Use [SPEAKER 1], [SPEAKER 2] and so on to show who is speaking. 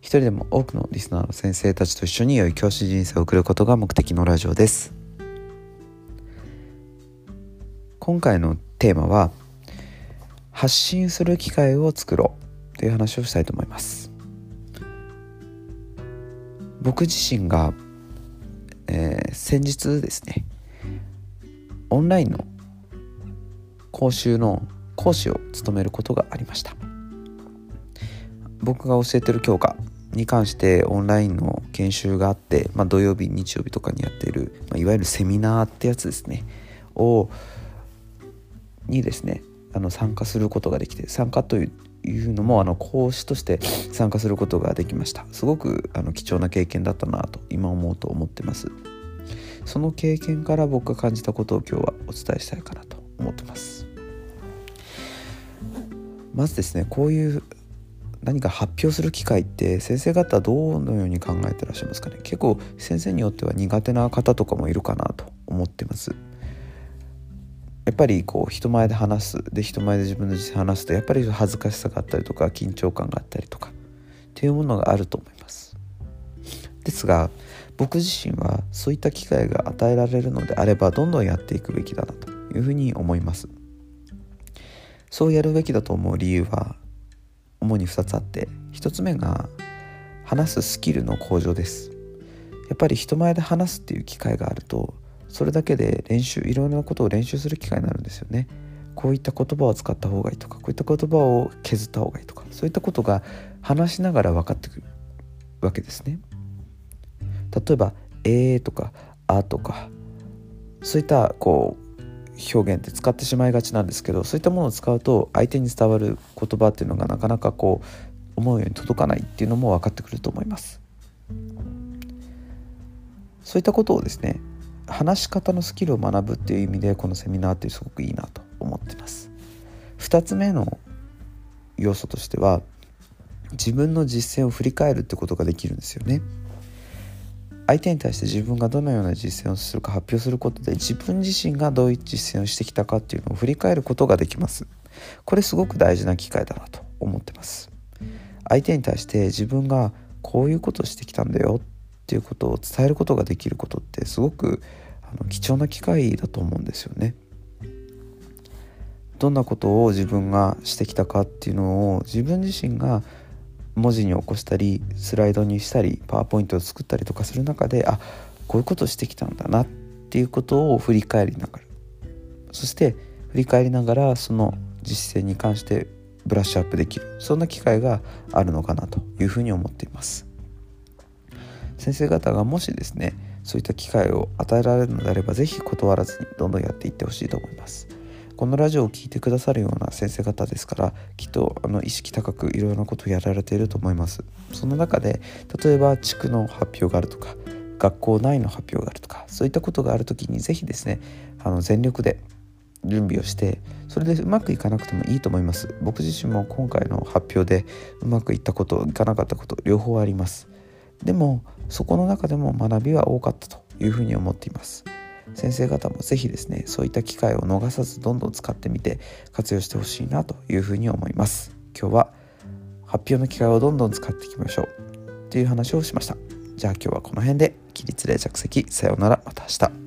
[SPEAKER 1] 一人でも多くのリスナーの先生たちと一緒に良い教師人生を送ることが目的のラジオです。今回のテーマは発信する機会を作ろうという話をしたいと思います。僕自身が、えー、先日ですねオンラインの講習の講師を務めることがありました。僕が教えてる教科に関してオンラインの研修があって、まあ、土曜日日曜日とかにやっている、まあ、いわゆるセミナーってやつですね。をにですねあの参加することができて参加というのもあの講師として参加することができました。すごくあの貴重な経験だったなと今思うと思ってます。その経験から僕が感じたことを今日はお伝えしたいかなと思ってます。まずですねこういう何か発表する機会って先生方どのように考えてらっしゃいますかね？結構先生によっては苦手な方とかもいるかなと思ってます。やっぱりこう人前で話すで人前で自分の実践話すとやっぱり恥ずかしさがあったりとか緊張感があったりとかっていうものがあると思います。ですが僕自身はそういった機会が与えられるのであればどんどんやっていくべきだなというふうに思います。そうやるべきだと思う理由は主に2つあって1つ目が話すスキルの向上です。やっぱり人前で話すっていう機会があるとそれだけで練習いろんなことを練習する機会になるんですよね。こういった言葉を使った方がいいとかこういった言葉を削った方がいいとかそういったことが話しながら分かってくるわけですね。例えば「えー」とか「あ」とかそういったこう表現って使ってしまいがちなんですけどそういったものを使うと相手に伝わる言葉っていうのがなかなかこう思うように届かないっていうのも分かってくると思います。そういったことをですね話し方のスキルを学ぶっていう意味でこのセミナーってすごくいいなと思ってます。2つ目の要素としては自分の実践を振り返るってことができるんですよね。相手に対して自分がどのような実践をするか発表することで自分自身がどういう実践をしてきたかっていうのを振り返ることができます。これすごく大事な機会だなと思ってます。相手に対して自分がこういうことをしてきたんだよっていうことを伝えることができることってすごくあの貴重な機会だと思うんですよね。どんなことを自分がしてきたかっていうのを自分自身が文字に起こしたりスライドにしたりパワーポイントを作ったりとかする中であこういうことしてきたんだなっていうことを振り返りながら。そして振り返りながらその実践に関してブラッシュアップできる。そんな機会があるのかなというふうに思っています。先生方がもしですねそういった機会を与えられるのであれば是非断らずにどんどんやっていってほしいと思います。このラジオを聴いてくださるような先生方ですからきっとあの意識高くいろいろなことをやられていると思います。その中で例えば地区の発表があるとか学校内の発表があるとかそういったことがある時に是非ですねあの全力で準備をしてそれでうまくいかなくてもいいと思います。僕自身も今回の発表でうまくいったこといかなかったこと両方あります。でもそこの中でも学びは多かったというふうに思っています。先生方も是非ですねそういった機会を逃さずどんどん使ってみて活用してほしいなというふうに思います。今日は発表の機会をどんどん使っていきましょう。という話をしました。じゃあ今日はこの辺で。起立例着席さようなら。また明日。